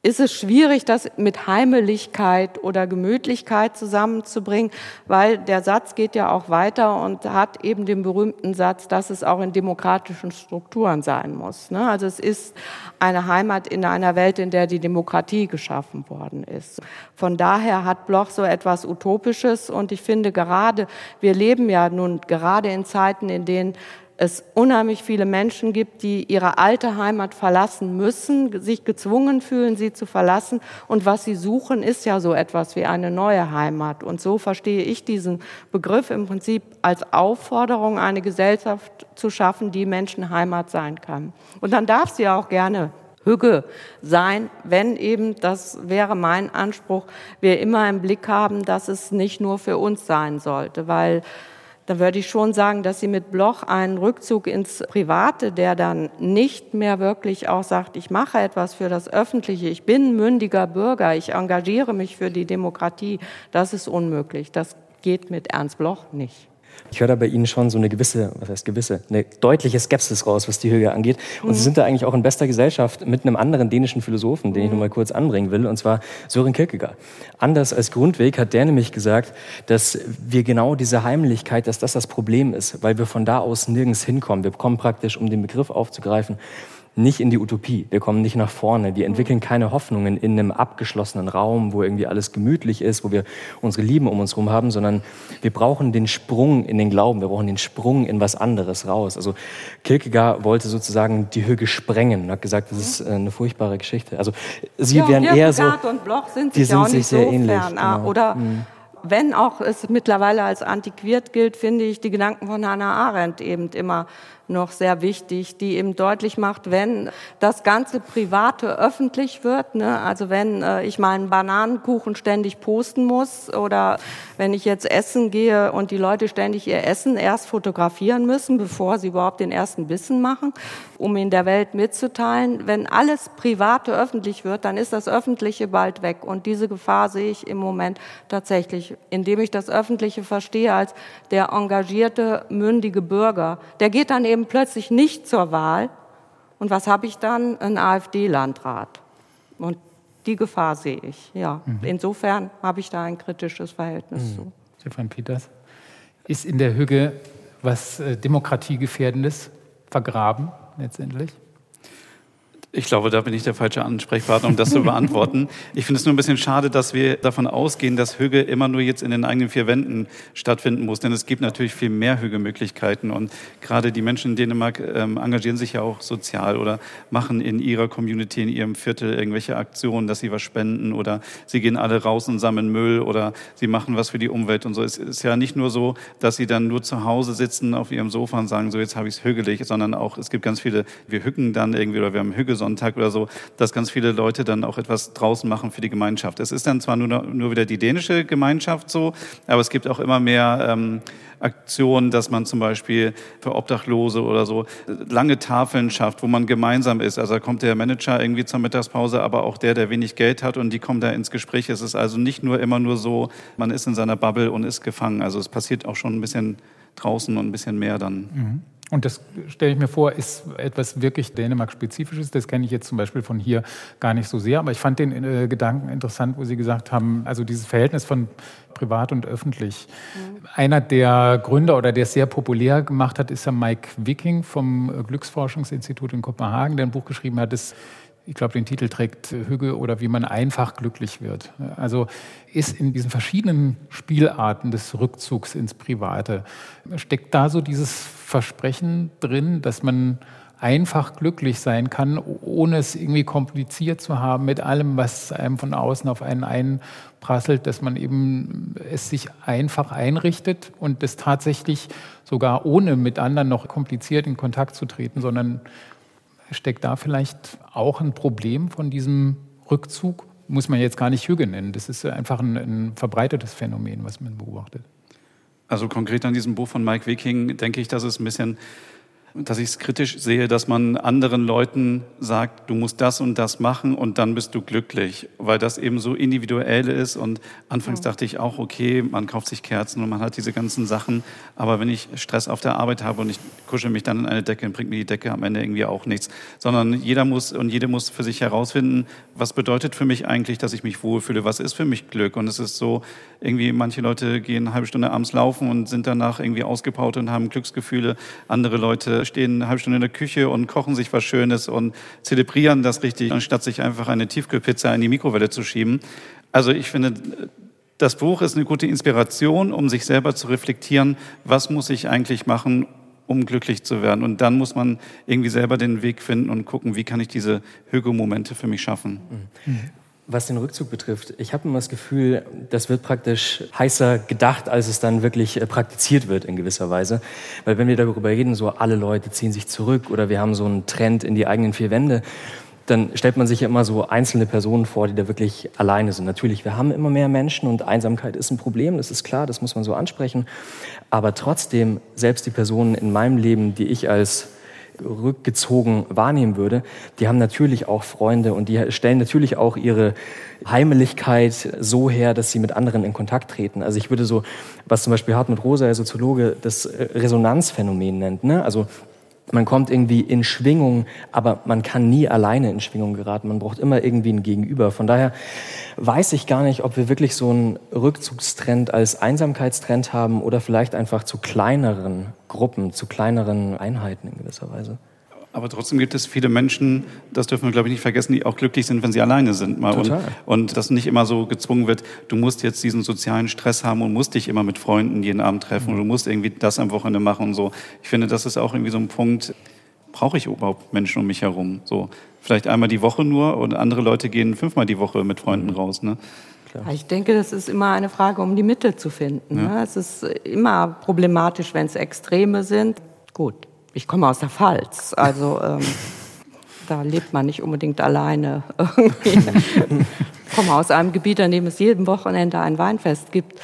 ist es schwierig, das mit Heimeligkeit oder Gemütlichkeit zusammenzubringen, weil der Satz geht ja auch weiter und hat eben den berühmten Satz, dass es auch in demokratischen Strukturen sein muss. Ne? Also es ist eine Heimat in einer Welt, in der die Demokratie geschaffen worden ist. Von daher hat Bloch so etwas Utopisches und ich finde gerade, wir leben ja nun gerade in Zeiten, in denen es unheimlich viele Menschen gibt, die ihre alte Heimat verlassen müssen, sich gezwungen fühlen, sie zu verlassen. Und was sie suchen, ist ja so etwas wie eine neue Heimat. Und so verstehe ich diesen Begriff im Prinzip als Aufforderung, eine Gesellschaft zu schaffen, die Menschen Heimat sein kann. Und dann darf sie auch gerne Hüge sein, wenn eben, das wäre mein Anspruch, wir immer im Blick haben, dass es nicht nur für uns sein sollte, weil dann würde ich schon sagen, dass sie mit Bloch einen Rückzug ins Private, der dann nicht mehr wirklich auch sagt, ich mache etwas für das Öffentliche, ich bin mündiger Bürger, ich engagiere mich für die Demokratie, das ist unmöglich. Das geht mit Ernst Bloch nicht. Ich höre da bei Ihnen schon so eine gewisse, was heißt gewisse, eine deutliche Skepsis raus, was die Höhe angeht. Und mhm. Sie sind da eigentlich auch in bester Gesellschaft mit einem anderen dänischen Philosophen, den ich noch mal kurz anbringen will, und zwar Sören Kierkegaard. Anders als Grundweg hat der nämlich gesagt, dass wir genau diese Heimlichkeit, dass das das Problem ist, weil wir von da aus nirgends hinkommen. Wir kommen praktisch, um den Begriff aufzugreifen, nicht in die Utopie. Wir kommen nicht nach vorne. Wir entwickeln keine Hoffnungen in einem abgeschlossenen Raum, wo irgendwie alles gemütlich ist, wo wir unsere Lieben um uns herum haben, sondern wir brauchen den Sprung in den Glauben. Wir brauchen den Sprung in was anderes raus. Also Kierkegaard wollte sozusagen die Hüge sprengen und hat gesagt, das ist äh, eine furchtbare Geschichte. Also sie ja, wären eher so, und Bloch sind die sind sich sehr so ähnlich. Genau. Oder mhm wenn auch es mittlerweile als antiquiert gilt, finde ich die Gedanken von Hannah Arendt eben immer noch sehr wichtig, die eben deutlich macht, wenn das ganze Private öffentlich wird, ne, also wenn äh, ich meinen Bananenkuchen ständig posten muss oder wenn ich jetzt essen gehe und die Leute ständig ihr Essen erst fotografieren müssen, bevor sie überhaupt den ersten Bissen machen, um in der Welt mitzuteilen, wenn alles Private öffentlich wird, dann ist das Öffentliche bald weg. Und diese Gefahr sehe ich im Moment tatsächlich, indem ich das Öffentliche verstehe als der engagierte, mündige Bürger. Der geht dann eben eben plötzlich nicht zur Wahl. Und was habe ich dann? Ein AfD-Landrat. Und die Gefahr sehe ich. Ja. Mhm. Insofern habe ich da ein kritisches Verhältnis mhm. zu. Stefan Peters, ist in der Hüge was äh, Demokratiegefährdendes vergraben letztendlich? Ich glaube, da bin ich der falsche Ansprechpartner, um das zu beantworten. Ich finde es nur ein bisschen schade, dass wir davon ausgehen, dass Hüge immer nur jetzt in den eigenen vier Wänden stattfinden muss. Denn es gibt natürlich viel mehr Hüge-Möglichkeiten. Und gerade die Menschen in Dänemark ähm, engagieren sich ja auch sozial oder machen in ihrer Community, in ihrem Viertel irgendwelche Aktionen, dass sie was spenden oder sie gehen alle raus und sammeln Müll oder sie machen was für die Umwelt und so. Es ist ja nicht nur so, dass sie dann nur zu Hause sitzen auf ihrem Sofa und sagen, so jetzt habe ich es hügelig, sondern auch, es gibt ganz viele, wir hücken dann irgendwie oder wir haben Hüge Sonntag oder so, dass ganz viele Leute dann auch etwas draußen machen für die Gemeinschaft. Es ist dann zwar nur, nur wieder die dänische Gemeinschaft so, aber es gibt auch immer mehr ähm, Aktionen, dass man zum Beispiel für Obdachlose oder so lange Tafeln schafft, wo man gemeinsam ist. Also da kommt der Manager irgendwie zur Mittagspause, aber auch der, der wenig Geld hat und die kommen da ins Gespräch. Es ist also nicht nur immer nur so, man ist in seiner Bubble und ist gefangen. Also es passiert auch schon ein bisschen draußen und ein bisschen mehr dann. Mhm. Und das stelle ich mir vor, ist etwas wirklich Dänemark-spezifisches. Das kenne ich jetzt zum Beispiel von hier gar nicht so sehr. Aber ich fand den äh, Gedanken interessant, wo Sie gesagt haben, also dieses Verhältnis von privat und öffentlich. Mhm. Einer der Gründer oder der es sehr populär gemacht hat, ist ja Mike Wicking vom Glücksforschungsinstitut in Kopenhagen, der ein Buch geschrieben hat, das ich glaube, den Titel trägt Hüge oder wie man einfach glücklich wird. Also ist in diesen verschiedenen Spielarten des Rückzugs ins Private, steckt da so dieses Versprechen drin, dass man einfach glücklich sein kann, ohne es irgendwie kompliziert zu haben mit allem, was einem von außen auf einen einprasselt, dass man eben es sich einfach einrichtet und das tatsächlich sogar ohne mit anderen noch kompliziert in Kontakt zu treten, sondern steckt da vielleicht auch ein Problem von diesem Rückzug? Muss man jetzt gar nicht Hüge nennen. Das ist einfach ein, ein verbreitetes Phänomen, was man beobachtet. Also konkret an diesem Buch von Mike Wiking denke ich, dass es ein bisschen dass ich es kritisch sehe, dass man anderen Leuten sagt, du musst das und das machen und dann bist du glücklich, weil das eben so individuell ist. Und anfangs ja. dachte ich auch, okay, man kauft sich Kerzen und man hat diese ganzen Sachen, aber wenn ich Stress auf der Arbeit habe und ich kuschel mich dann in eine Decke, dann bringt mir die Decke am Ende irgendwie auch nichts, sondern jeder muss und jede muss für sich herausfinden, was bedeutet für mich eigentlich, dass ich mich wohlfühle, was ist für mich Glück. Und es ist so, irgendwie manche Leute gehen eine halbe Stunde abends laufen und sind danach irgendwie ausgepaut und haben Glücksgefühle. Andere Leute stehen eine halbe Stunde in der Küche und kochen sich was Schönes und zelebrieren das richtig, anstatt sich einfach eine Tiefkühlpizza in die Mikrowelle zu schieben. Also ich finde, das Buch ist eine gute Inspiration, um sich selber zu reflektieren, was muss ich eigentlich machen, um glücklich zu werden. Und dann muss man irgendwie selber den Weg finden und gucken, wie kann ich diese Hügelmomente für mich schaffen. Was den Rückzug betrifft, ich habe immer das Gefühl, das wird praktisch heißer gedacht, als es dann wirklich äh, praktiziert wird in gewisser Weise. Weil wenn wir darüber reden, so alle Leute ziehen sich zurück oder wir haben so einen Trend in die eigenen vier Wände, dann stellt man sich ja immer so einzelne Personen vor, die da wirklich alleine sind. Natürlich, wir haben immer mehr Menschen und Einsamkeit ist ein Problem, das ist klar, das muss man so ansprechen. Aber trotzdem, selbst die Personen in meinem Leben, die ich als rückgezogen wahrnehmen würde, die haben natürlich auch Freunde und die stellen natürlich auch ihre Heimeligkeit so her, dass sie mit anderen in Kontakt treten. Also ich würde so, was zum Beispiel Hartmut Rosa, der Soziologe, das Resonanzphänomen nennt. Ne? Also man kommt irgendwie in Schwingung, aber man kann nie alleine in Schwingung geraten. Man braucht immer irgendwie ein Gegenüber. Von daher weiß ich gar nicht, ob wir wirklich so einen Rückzugstrend als Einsamkeitstrend haben oder vielleicht einfach zu kleineren Gruppen, zu kleineren Einheiten in gewisser Weise. Aber trotzdem gibt es viele Menschen, das dürfen wir, glaube ich, nicht vergessen, die auch glücklich sind, wenn sie alleine sind. Mal. Total. Und, und dass nicht immer so gezwungen wird, du musst jetzt diesen sozialen Stress haben und musst dich immer mit Freunden jeden Abend treffen mhm. und du musst irgendwie das am Wochenende machen und so. Ich finde, das ist auch irgendwie so ein Punkt, brauche ich überhaupt Menschen um mich herum? So, vielleicht einmal die Woche nur und andere Leute gehen fünfmal die Woche mit Freunden mhm. raus. Ne? Ich denke, das ist immer eine Frage, um die Mitte zu finden. Ja. Ne? Es ist immer problematisch, wenn es Extreme sind. Gut, ich komme aus der Pfalz, also ähm, da lebt man nicht unbedingt alleine. ich komme aus einem Gebiet, an dem es jeden Wochenende ein Weinfest gibt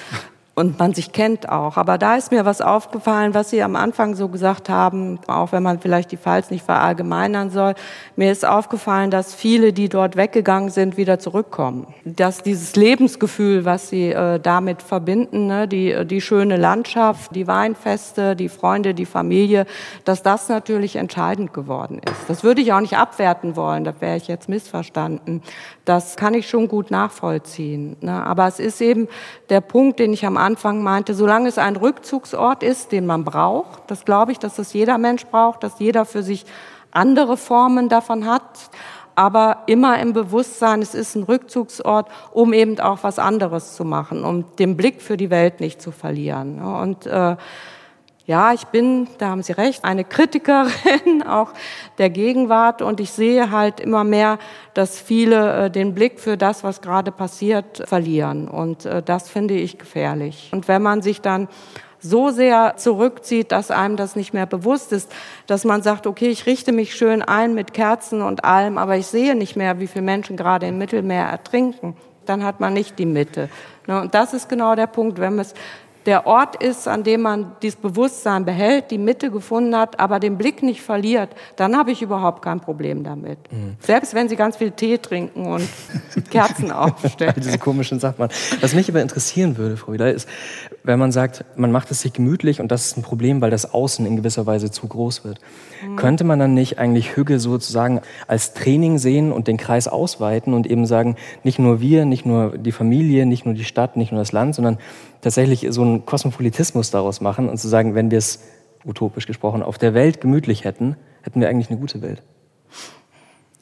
und man sich kennt auch. Aber da ist mir was aufgefallen, was Sie am Anfang so gesagt haben, auch wenn man vielleicht die Pfalz nicht verallgemeinern soll. Mir ist aufgefallen, dass viele, die dort weggegangen sind, wieder zurückkommen. Dass dieses Lebensgefühl, was Sie äh, damit verbinden, ne, die, die schöne Landschaft, die Weinfeste, die Freunde, die Familie, dass das natürlich entscheidend geworden ist. Das würde ich auch nicht abwerten wollen, da wäre ich jetzt missverstanden. Das kann ich schon gut nachvollziehen. Ne? Aber es ist eben der Punkt, den ich am Anfang meinte, solange es ein Rückzugsort ist, den man braucht, das glaube ich, dass das jeder Mensch braucht, dass jeder für sich andere Formen davon hat, aber immer im Bewusstsein, es ist ein Rückzugsort, um eben auch was anderes zu machen, um den Blick für die Welt nicht zu verlieren. Und äh, ja, ich bin, da haben Sie recht, eine Kritikerin auch der Gegenwart und ich sehe halt immer mehr, dass viele äh, den Blick für das, was gerade passiert, verlieren und äh, das finde ich gefährlich. Und wenn man sich dann so sehr zurückzieht, dass einem das nicht mehr bewusst ist, dass man sagt, okay, ich richte mich schön ein mit Kerzen und allem, aber ich sehe nicht mehr, wie viele Menschen gerade im Mittelmeer ertrinken, dann hat man nicht die Mitte. Ne, und das ist genau der Punkt, wenn es der Ort ist, an dem man dieses Bewusstsein behält, die Mitte gefunden hat, aber den Blick nicht verliert, dann habe ich überhaupt kein Problem damit. Mhm. Selbst wenn Sie ganz viel Tee trinken und Kerzen aufstellen. Diese komischen Sachen. Was mich aber interessieren würde, Frau Wieler, ist, wenn man sagt, man macht es sich gemütlich und das ist ein Problem, weil das Außen in gewisser Weise zu groß wird. Mhm. Könnte man dann nicht eigentlich Hügel sozusagen als Training sehen und den Kreis ausweiten und eben sagen, nicht nur wir, nicht nur die Familie, nicht nur die Stadt, nicht nur das Land, sondern tatsächlich so einen Kosmopolitismus daraus machen und zu sagen, wenn wir es utopisch gesprochen auf der Welt gemütlich hätten, hätten wir eigentlich eine gute Welt.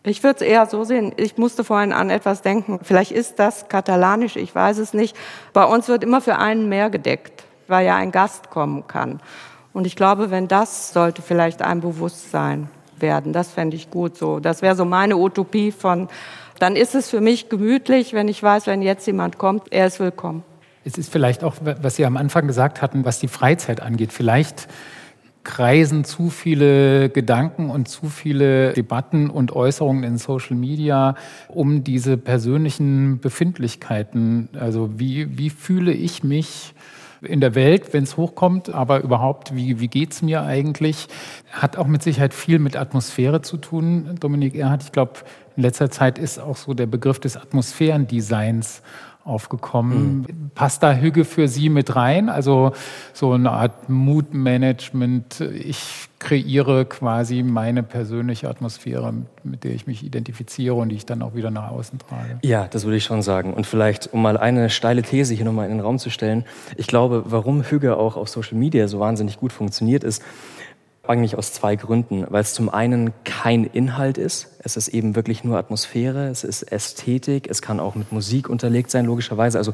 Ich würde es eher so sehen, ich musste vorhin an etwas denken. Vielleicht ist das katalanisch, ich weiß es nicht. Bei uns wird immer für einen mehr gedeckt, weil ja ein Gast kommen kann. Und ich glaube, wenn das sollte vielleicht ein Bewusstsein werden, das fände ich gut so. Das wäre so meine Utopie von, dann ist es für mich gemütlich, wenn ich weiß, wenn jetzt jemand kommt, er ist willkommen. Es ist vielleicht auch, was Sie am Anfang gesagt hatten, was die Freizeit angeht. Vielleicht kreisen zu viele Gedanken und zu viele Debatten und Äußerungen in Social Media um diese persönlichen Befindlichkeiten. Also wie, wie fühle ich mich in der Welt, wenn es hochkommt, aber überhaupt, wie, wie geht es mir eigentlich? Hat auch mit Sicherheit viel mit Atmosphäre zu tun, Dominik Erhardt. Ich glaube, in letzter Zeit ist auch so der Begriff des Atmosphärendesigns aufgekommen. Mhm. Passt da Hüge für Sie mit rein? Also so eine Art Mood-Management. Ich kreiere quasi meine persönliche Atmosphäre, mit der ich mich identifiziere und die ich dann auch wieder nach außen trage. Ja, das würde ich schon sagen. Und vielleicht, um mal eine steile These hier nochmal in den Raum zu stellen. Ich glaube, warum Hüge auch auf Social Media so wahnsinnig gut funktioniert, ist, eigentlich aus zwei Gründen. Weil es zum einen kein Inhalt ist. Es ist eben wirklich nur Atmosphäre. Es ist Ästhetik. Es kann auch mit Musik unterlegt sein, logischerweise. Also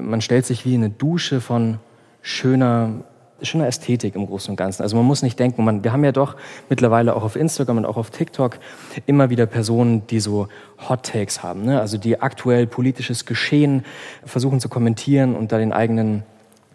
man stellt sich wie eine Dusche von schöner, schöner Ästhetik im Großen und Ganzen. Also man muss nicht denken, man, wir haben ja doch mittlerweile auch auf Instagram und auch auf TikTok immer wieder Personen, die so Hot Takes haben. Ne? Also die aktuell politisches Geschehen versuchen zu kommentieren und da den eigenen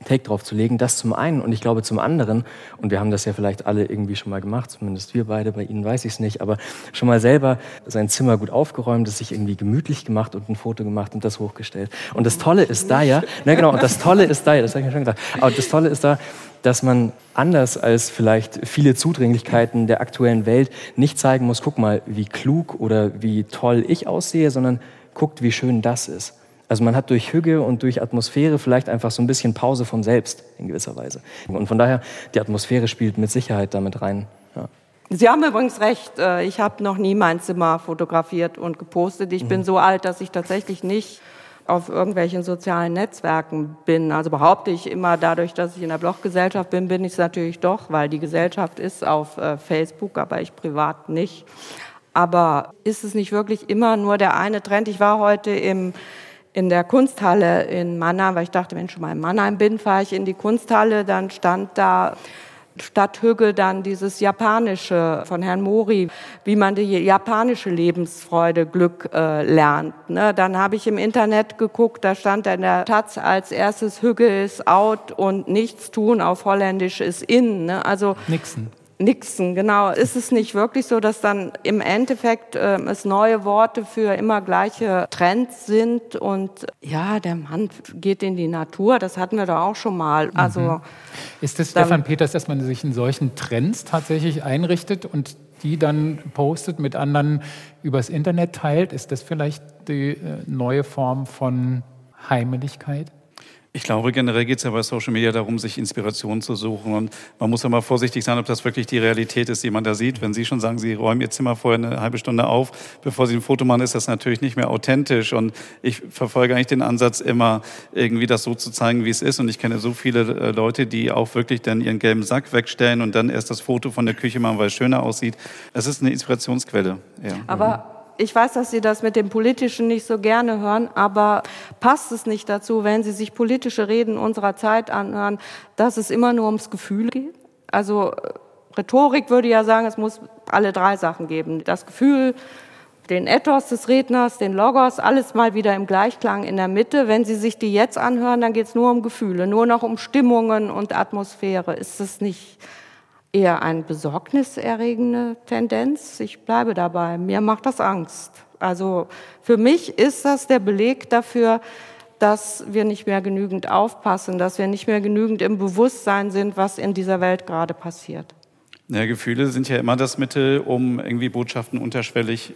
Take drauf zu legen. Das zum einen und ich glaube zum anderen, und wir haben das ja vielleicht alle irgendwie schon mal gemacht, zumindest wir beide, bei Ihnen weiß ich es nicht, aber schon mal selber sein Zimmer gut aufgeräumt, es sich irgendwie gemütlich gemacht und ein Foto gemacht und das hochgestellt. Und das Tolle ist da ja, ne genau, und das Tolle ist da ja, das habe ich mir schon gesagt, aber das Tolle ist da, dass man anders als vielleicht viele Zudringlichkeiten der aktuellen Welt nicht zeigen muss, guck mal, wie klug oder wie toll ich aussehe, sondern guckt, wie schön das ist. Also man hat durch Hüge und durch Atmosphäre vielleicht einfach so ein bisschen Pause vom Selbst in gewisser Weise. Und von daher, die Atmosphäre spielt mit Sicherheit damit rein. Ja. Sie haben übrigens recht, äh, ich habe noch nie mein Zimmer fotografiert und gepostet. Ich mhm. bin so alt, dass ich tatsächlich nicht auf irgendwelchen sozialen Netzwerken bin. Also behaupte ich immer, dadurch, dass ich in der Bloggesellschaft bin, bin ich es natürlich doch, weil die Gesellschaft ist auf äh, Facebook, aber ich privat nicht. Aber ist es nicht wirklich immer nur der eine Trend? Ich war heute im in der Kunsthalle in Mannheim, weil ich dachte, wenn ich schon mal in Mannheim bin, fahre ich in die Kunsthalle, dann stand da statt Hügel dann dieses Japanische von Herrn Mori, wie man die japanische Lebensfreude, Glück äh, lernt. Ne? Dann habe ich im Internet geguckt, da stand in der Taz als erstes Hügel ist out und nichts tun auf Holländisch ist in. Ne? Also Nixon. Nixon, genau. Ist es nicht wirklich so, dass dann im Endeffekt äh, es neue Worte für immer gleiche Trends sind und ja, der Mann geht in die Natur, das hatten wir doch auch schon mal. Also mhm. ist es Stefan Peters, dass man sich in solchen Trends tatsächlich einrichtet und die dann postet, mit anderen übers Internet teilt? Ist das vielleicht die äh, neue Form von Heimeligkeit? Ich glaube, generell geht es ja bei Social Media darum, sich Inspiration zu suchen. Und man muss ja mal vorsichtig sein, ob das wirklich die Realität ist, die man da sieht. Wenn Sie schon sagen, Sie räumen Ihr Zimmer vorher eine halbe Stunde auf, bevor Sie ein Foto machen, ist das natürlich nicht mehr authentisch. Und ich verfolge eigentlich den Ansatz immer, irgendwie das so zu zeigen, wie es ist. Und ich kenne so viele äh, Leute, die auch wirklich dann ihren gelben Sack wegstellen und dann erst das Foto von der Küche machen, weil es schöner aussieht. Es ist eine Inspirationsquelle. Ja. Aber ich weiß, dass Sie das mit dem Politischen nicht so gerne hören, aber passt es nicht dazu, wenn Sie sich politische Reden unserer Zeit anhören, dass es immer nur ums Gefühl geht? Also Rhetorik würde ja sagen, es muss alle drei Sachen geben. Das Gefühl, den Ethos des Redners, den Logos, alles mal wieder im Gleichklang in der Mitte. Wenn Sie sich die jetzt anhören, dann geht es nur um Gefühle, nur noch um Stimmungen und Atmosphäre. Ist es nicht eher eine besorgniserregende Tendenz. Ich bleibe dabei. Mir macht das Angst. Also für mich ist das der Beleg dafür, dass wir nicht mehr genügend aufpassen, dass wir nicht mehr genügend im Bewusstsein sind, was in dieser Welt gerade passiert. Ja, Gefühle sind ja immer das Mittel, um irgendwie Botschaften unterschwellig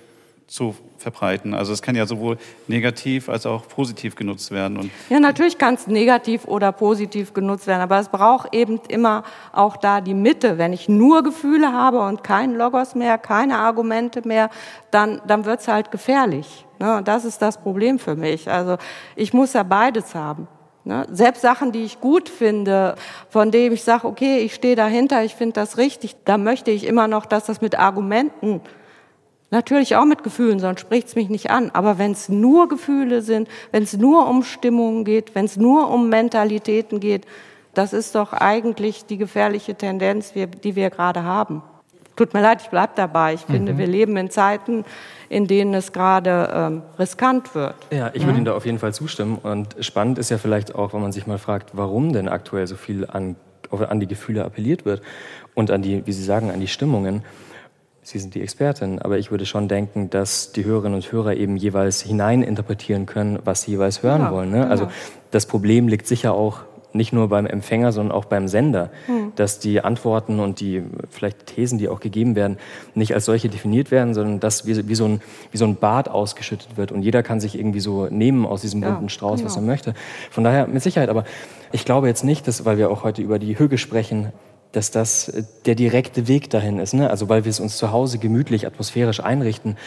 zu verbreiten. Also es kann ja sowohl negativ als auch positiv genutzt werden. Und ja, natürlich kann es negativ oder positiv genutzt werden, aber es braucht eben immer auch da die Mitte. Wenn ich nur Gefühle habe und kein Logos mehr, keine Argumente mehr, dann, dann wird es halt gefährlich. Ne? Und das ist das Problem für mich. Also ich muss ja beides haben. Ne? Selbst Sachen, die ich gut finde, von denen ich sage, okay, ich stehe dahinter, ich finde das richtig, da möchte ich immer noch, dass das mit Argumenten Natürlich auch mit Gefühlen, sonst spricht es mich nicht an. Aber wenn es nur Gefühle sind, wenn es nur um Stimmungen geht, wenn es nur um Mentalitäten geht, das ist doch eigentlich die gefährliche Tendenz, die wir gerade haben. Tut mir leid, ich bleibe dabei. Ich finde, mhm. wir leben in Zeiten, in denen es gerade ähm, riskant wird. Ja, ich würde Ihnen da auf jeden Fall zustimmen. Und spannend ist ja vielleicht auch, wenn man sich mal fragt, warum denn aktuell so viel an, an die Gefühle appelliert wird und an die, wie Sie sagen, an die Stimmungen. Sie sind die Expertin, aber ich würde schon denken, dass die Hörerinnen und Hörer eben jeweils hineininterpretieren können, was sie jeweils hören ja, wollen. Ne? Also genau. das Problem liegt sicher auch nicht nur beim Empfänger, sondern auch beim Sender, mhm. dass die Antworten und die vielleicht Thesen, die auch gegeben werden, nicht als solche definiert werden, sondern dass wie, wie, so, ein, wie so ein Bad ausgeschüttet wird und jeder kann sich irgendwie so nehmen aus diesem bunten ja, Strauß, genau. was er möchte. Von daher mit Sicherheit, aber ich glaube jetzt nicht, dass, weil wir auch heute über die Hüge sprechen, dass das äh, der direkte Weg dahin ist. Ne? Also weil wir es uns zu Hause gemütlich, atmosphärisch einrichten,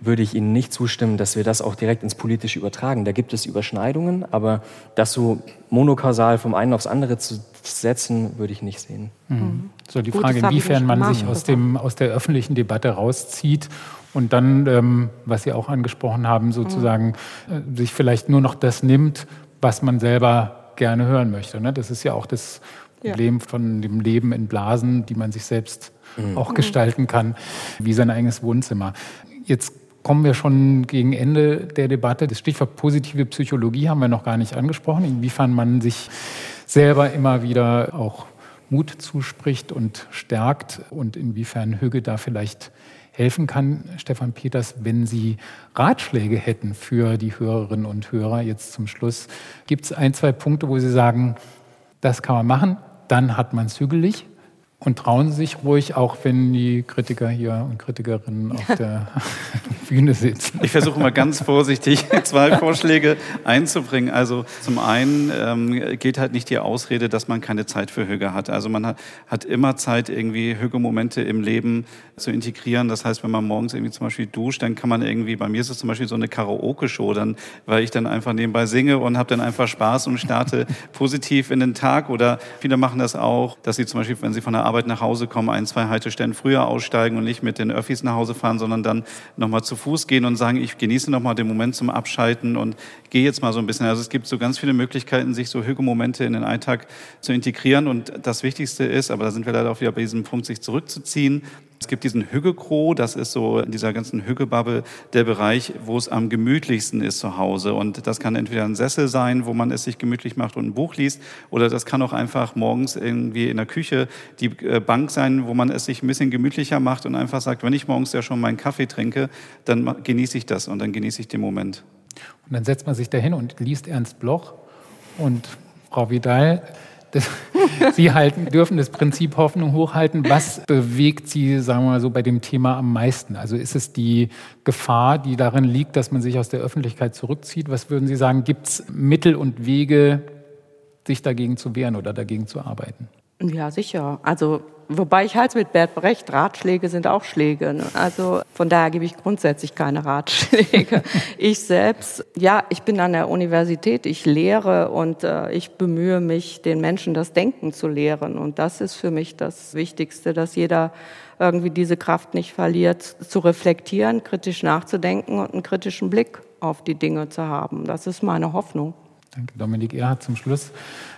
würde ich Ihnen nicht zustimmen, dass wir das auch direkt ins Politische übertragen. Da gibt es Überschneidungen, aber das so monokausal vom einen aufs andere zu setzen, würde ich nicht sehen. Mhm. So die Gut, Frage, inwiefern man sich aus, dem, aus der öffentlichen Debatte rauszieht und dann, ähm, was Sie auch angesprochen haben, sozusagen mhm. äh, sich vielleicht nur noch das nimmt, was man selber gerne hören möchte. Ne? Das ist ja auch das Problem ja. von dem Leben in Blasen, die man sich selbst mhm. auch gestalten kann, wie sein eigenes Wohnzimmer. Jetzt kommen wir schon gegen Ende der Debatte. Das Stichwort positive Psychologie haben wir noch gar nicht angesprochen, inwiefern man sich selber immer wieder auch Mut zuspricht und stärkt und inwiefern Hüge da vielleicht helfen kann, Stefan Peters, wenn Sie Ratschläge hätten für die Hörerinnen und Hörer jetzt zum Schluss. Gibt es ein, zwei Punkte, wo Sie sagen, das kann man machen, dann hat man es hügelig und trauen sich ruhig, auch wenn die Kritiker hier und Kritikerinnen auf der Bühne sitzen. Ich versuche mal ganz vorsichtig zwei Vorschläge einzubringen. Also zum einen ähm, geht halt nicht die Ausrede, dass man keine Zeit für Hüge hat. Also man hat, hat immer Zeit, irgendwie Hüge-Momente im Leben zu integrieren. Das heißt, wenn man morgens irgendwie zum Beispiel duscht, dann kann man irgendwie, bei mir ist es zum Beispiel so eine Karaoke-Show, dann, weil ich dann einfach nebenbei singe und habe dann einfach Spaß und starte positiv in den Tag. Oder viele machen das auch, dass sie zum Beispiel, wenn sie von der Arbeit nach Hause kommen, ein, zwei Haltestellen früher aussteigen und nicht mit den Öffis nach Hause fahren, sondern dann nochmal zu Fuß gehen und sagen, ich genieße nochmal den Moment zum Abschalten und gehe jetzt mal so ein bisschen. Also es gibt so ganz viele Möglichkeiten, sich so Hügelmomente in den Alltag zu integrieren. Und das Wichtigste ist, aber da sind wir leider auch wieder bei diesem Punkt, sich zurückzuziehen, es gibt diesen Hüggekro, das ist so in dieser ganzen Hüggebubble der Bereich, wo es am gemütlichsten ist zu Hause. Und das kann entweder ein Sessel sein, wo man es sich gemütlich macht und ein Buch liest, oder das kann auch einfach morgens irgendwie in der Küche die äh, Bank sein, wo man es sich ein bisschen gemütlicher macht und einfach sagt, wenn ich morgens ja schon meinen Kaffee trinke, dann genieße ich das und dann genieße ich den Moment. Und dann setzt man sich dahin und liest Ernst Bloch und Frau Vidal Sie halten, dürfen das Prinzip Hoffnung hochhalten. Was bewegt Sie, sagen wir mal so, bei dem Thema am meisten? Also ist es die Gefahr, die darin liegt, dass man sich aus der Öffentlichkeit zurückzieht? Was würden Sie sagen, gibt es Mittel und Wege, sich dagegen zu wehren oder dagegen zu arbeiten? Ja, sicher. Also Wobei ich halte mit Bert Brecht, Ratschläge sind auch Schläge. Ne? Also von daher gebe ich grundsätzlich keine Ratschläge. ich selbst, ja, ich bin an der Universität, ich lehre und äh, ich bemühe mich, den Menschen das Denken zu lehren. Und das ist für mich das Wichtigste, dass jeder irgendwie diese Kraft nicht verliert, zu reflektieren, kritisch nachzudenken und einen kritischen Blick auf die Dinge zu haben. Das ist meine Hoffnung. Danke, Dominik Erhard zum Schluss.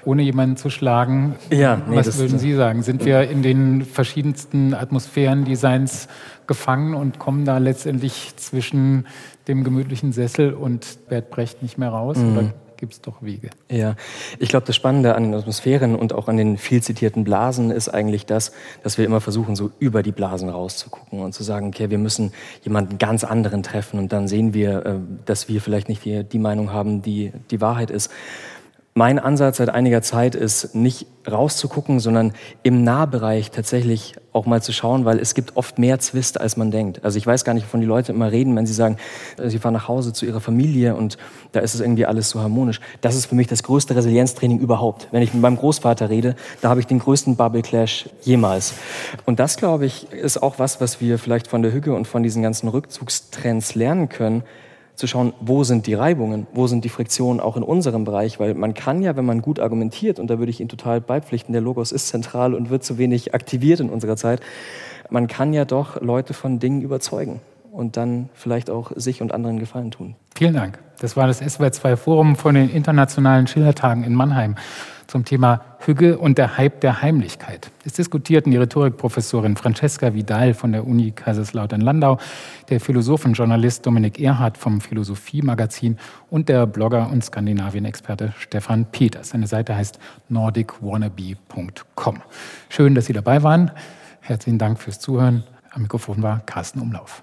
Ohne jemanden zu schlagen, ja, nee, was würden Sie sagen? Sind wir in den verschiedensten Atmosphären-Designs gefangen und kommen da letztendlich zwischen dem gemütlichen Sessel und Bert Brecht nicht mehr raus? Mhm. Oder gibt es doch Wege. Ja, ich glaube, das Spannende an den Atmosphären und auch an den viel zitierten Blasen ist eigentlich das, dass wir immer versuchen, so über die Blasen rauszugucken und zu sagen, okay, wir müssen jemanden ganz anderen treffen und dann sehen wir, äh, dass wir vielleicht nicht die, die Meinung haben, die die Wahrheit ist. Mein Ansatz seit einiger Zeit ist, nicht rauszugucken, sondern im Nahbereich tatsächlich auch mal zu schauen, weil es gibt oft mehr Zwist, als man denkt. Also ich weiß gar nicht, wovon die Leute immer reden, wenn sie sagen, äh, sie fahren nach Hause zu ihrer Familie und da ist es irgendwie alles so harmonisch. Das ist für mich das größte Resilienztraining überhaupt. Wenn ich mit meinem Großvater rede, da habe ich den größten Bubble Clash jemals. Und das, glaube ich, ist auch was, was wir vielleicht von der Hüge und von diesen ganzen Rückzugstrends lernen können, zu schauen, wo sind die Reibungen, wo sind die Friktionen auch in unserem Bereich, weil man kann ja, wenn man gut argumentiert, und da würde ich Ihnen total beipflichten, der Logos ist zentral und wird zu wenig aktiviert in unserer Zeit, man kann ja doch Leute von Dingen überzeugen. und dann vielleicht auch sich und anderen Gefallen tun. Vielen Dank. Das war das SWR2 Forum von den Internationalen Schillertagen in Mannheim zum Thema Hügge und der Hype der Heimlichkeit. Es diskutierten die Rhetorikprofessorin Francesca Vidal von der Uni Kaiserslautern-Landau, der Philosophenjournalist Dominik Erhardt vom Philosophie-Magazin und der Blogger und Skandinavien-Experte Stefan Peters. Seine Seite heißt nordicwannabe.com. Schön, dass Sie dabei waren. Herzlichen Dank fürs Zuhören. Am Mikrofon war Carsten Umlauf.